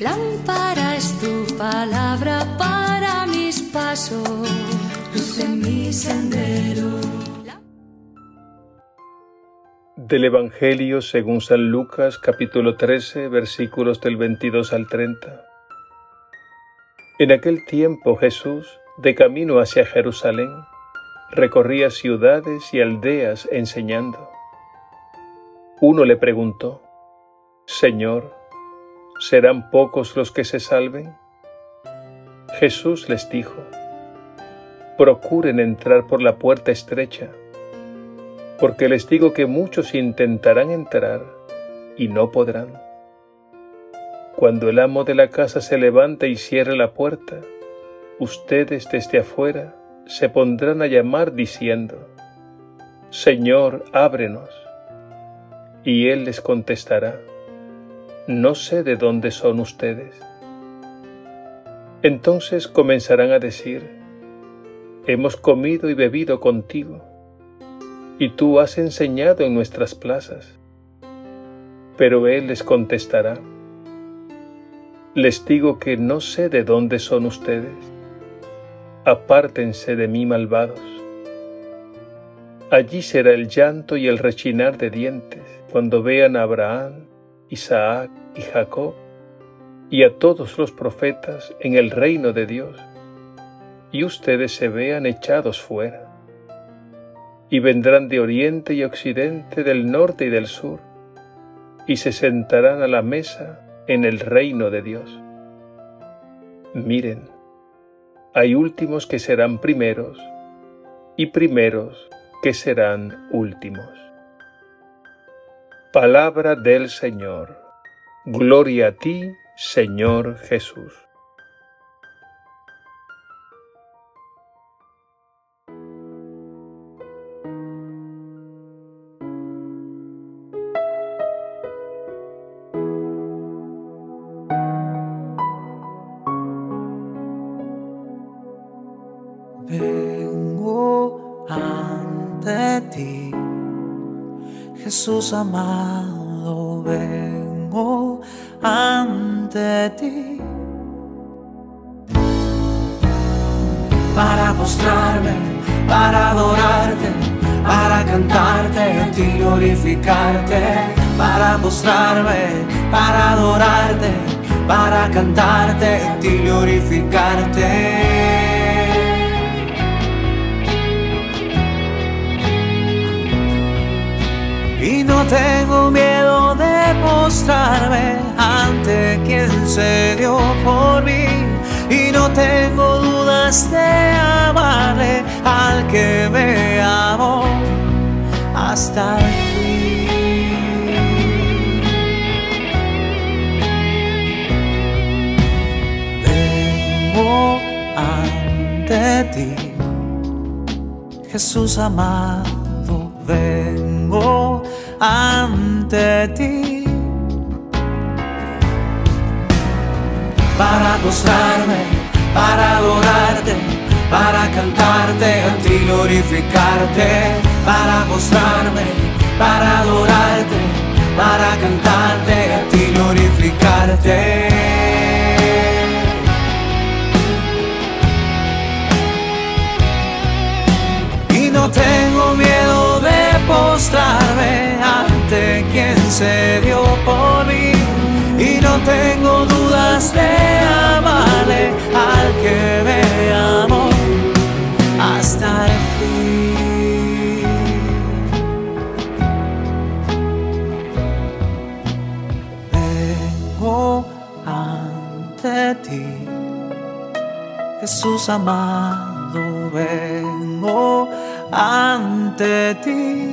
Lámpara es tu palabra para mis pasos, luz en mi sendero. Del Evangelio según San Lucas capítulo 13 versículos del 22 al 30. En aquel tiempo Jesús, de camino hacia Jerusalén, recorría ciudades y aldeas enseñando. Uno le preguntó, Señor, ¿serán pocos los que se salven? Jesús les dijo, procuren entrar por la puerta estrecha, porque les digo que muchos intentarán entrar y no podrán. Cuando el amo de la casa se levante y cierre la puerta, ustedes desde afuera se pondrán a llamar diciendo, Señor, ábrenos. Y Él les contestará, No sé de dónde son ustedes. Entonces comenzarán a decir, Hemos comido y bebido contigo, y tú has enseñado en nuestras plazas. Pero Él les contestará, Les digo que no sé de dónde son ustedes apártense de mí malvados. Allí será el llanto y el rechinar de dientes cuando vean a Abraham, Isaac y Jacob y a todos los profetas en el reino de Dios, y ustedes se vean echados fuera. Y vendrán de oriente y occidente, del norte y del sur, y se sentarán a la mesa en el reino de Dios. Miren, hay últimos que serán primeros y primeros que serán últimos. Palabra del Señor. Gloria a ti, Señor Jesús. Jesús amado, ante ti. Para postrarme, para adorarte, para cantarte, a ti glorificarte. Para postrarme, para adorarte, para cantarte, a ti glorificarte. Mostrarme ante quien se dio por mí y no tengo dudas de amarle al que me amó hasta el fin. Vengo ante ti, Jesús amado, vengo ante ti. Para acostarme, para adorarte, para cantarte, a ti glorificarte, para acostarme, para adorarte, para cantarte, a ti glorificarte. No tengo miedo de postrarme quien se dio por mí no tengo dudas de amarle al que me amó hasta el fin. Vengo ante ti, Jesús amado, vengo ante ti.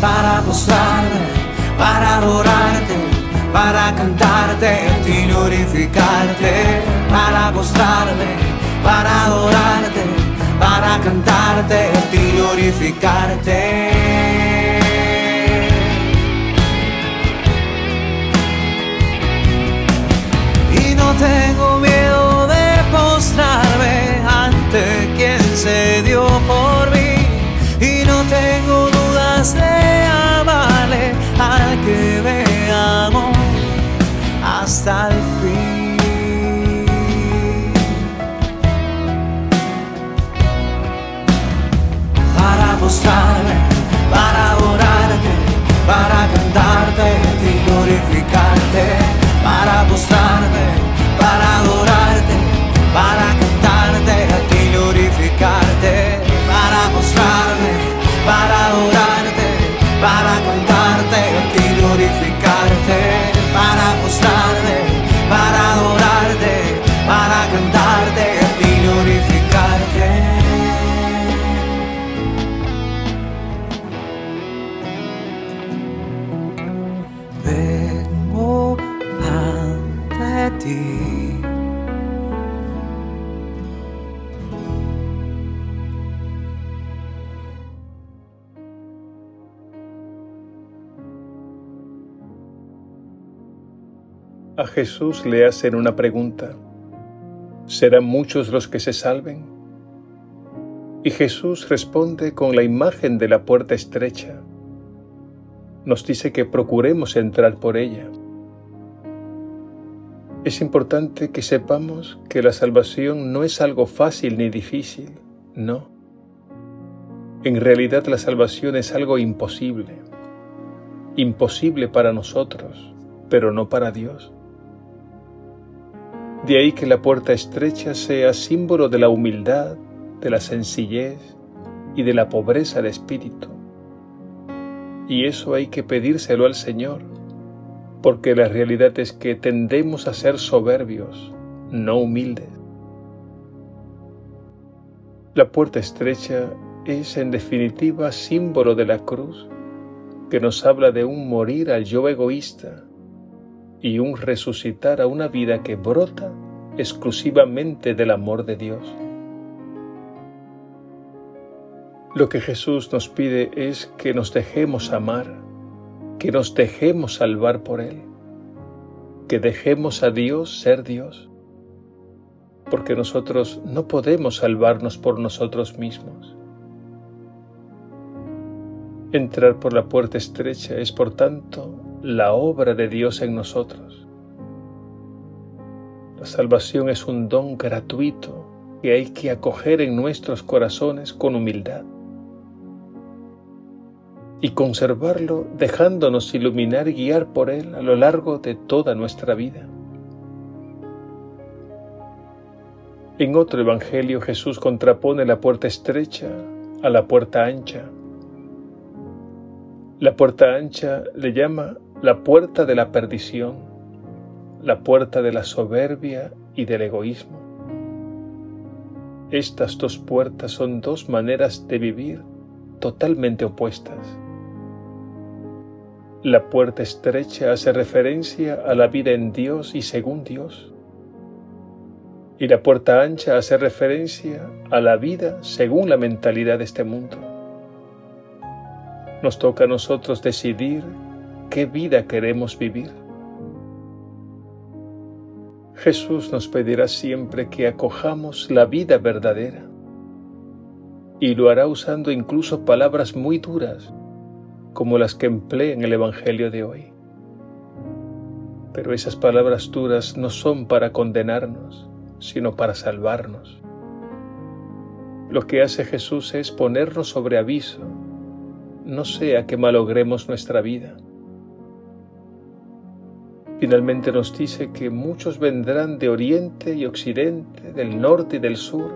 para postrarme, para adorarte, para cantarte y glorificarte, para postrarme, para adorarte, para cantarte y glorificarte. Y no tengo miedo de postrarme ante quien se dio por mí. A Jesús le hacen una pregunta. ¿Serán muchos los que se salven? Y Jesús responde con la imagen de la puerta estrecha. Nos dice que procuremos entrar por ella. Es importante que sepamos que la salvación no es algo fácil ni difícil, no. En realidad la salvación es algo imposible, imposible para nosotros, pero no para Dios. De ahí que la puerta estrecha sea símbolo de la humildad, de la sencillez y de la pobreza de espíritu. Y eso hay que pedírselo al Señor, porque la realidad es que tendemos a ser soberbios, no humildes. La puerta estrecha es en definitiva símbolo de la cruz, que nos habla de un morir al yo egoísta y un resucitar a una vida que brota exclusivamente del amor de Dios. Lo que Jesús nos pide es que nos dejemos amar, que nos dejemos salvar por Él, que dejemos a Dios ser Dios, porque nosotros no podemos salvarnos por nosotros mismos. Entrar por la puerta estrecha es, por tanto, la obra de Dios en nosotros. La salvación es un don gratuito que hay que acoger en nuestros corazones con humildad y conservarlo dejándonos iluminar y guiar por Él a lo largo de toda nuestra vida. En otro Evangelio Jesús contrapone la puerta estrecha a la puerta ancha. La puerta ancha le llama la puerta de la perdición, la puerta de la soberbia y del egoísmo. Estas dos puertas son dos maneras de vivir totalmente opuestas. La puerta estrecha hace referencia a la vida en Dios y según Dios. Y la puerta ancha hace referencia a la vida según la mentalidad de este mundo. Nos toca a nosotros decidir qué vida queremos vivir. Jesús nos pedirá siempre que acojamos la vida verdadera y lo hará usando incluso palabras muy duras como las que empleé en el Evangelio de hoy. Pero esas palabras duras no son para condenarnos, sino para salvarnos. Lo que hace Jesús es ponernos sobre aviso, no sea que malogremos nuestra vida. Finalmente nos dice que muchos vendrán de oriente y occidente, del norte y del sur,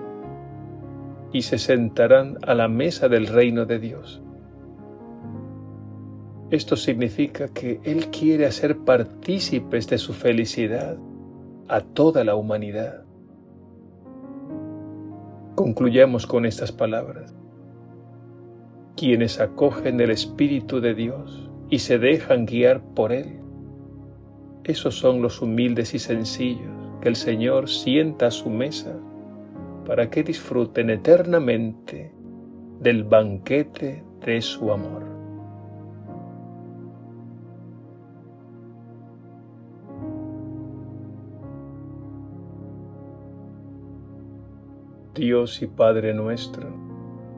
y se sentarán a la mesa del reino de Dios. Esto significa que Él quiere hacer partícipes de su felicidad a toda la humanidad. Concluyamos con estas palabras. Quienes acogen el Espíritu de Dios y se dejan guiar por Él esos son los humildes y sencillos que el Señor sienta a su mesa para que disfruten eternamente del banquete de su amor. Dios y Padre nuestro,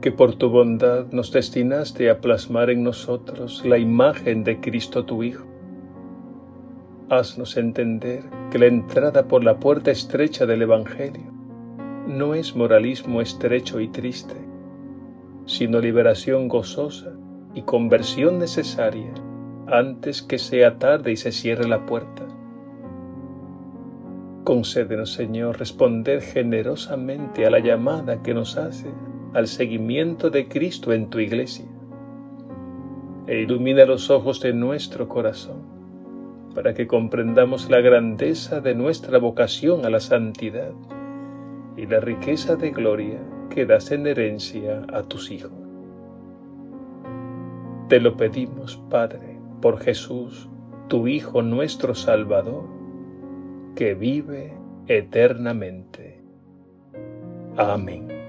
que por tu bondad nos destinaste a plasmar en nosotros la imagen de Cristo tu Hijo haznos entender que la entrada por la puerta estrecha del Evangelio no es moralismo estrecho y triste, sino liberación gozosa y conversión necesaria antes que sea tarde y se cierre la puerta. Concédenos, Señor, responder generosamente a la llamada que nos hace al seguimiento de Cristo en tu iglesia, e ilumina los ojos de nuestro corazón para que comprendamos la grandeza de nuestra vocación a la santidad y la riqueza de gloria que das en herencia a tus hijos. Te lo pedimos, Padre, por Jesús, tu Hijo nuestro Salvador, que vive eternamente. Amén.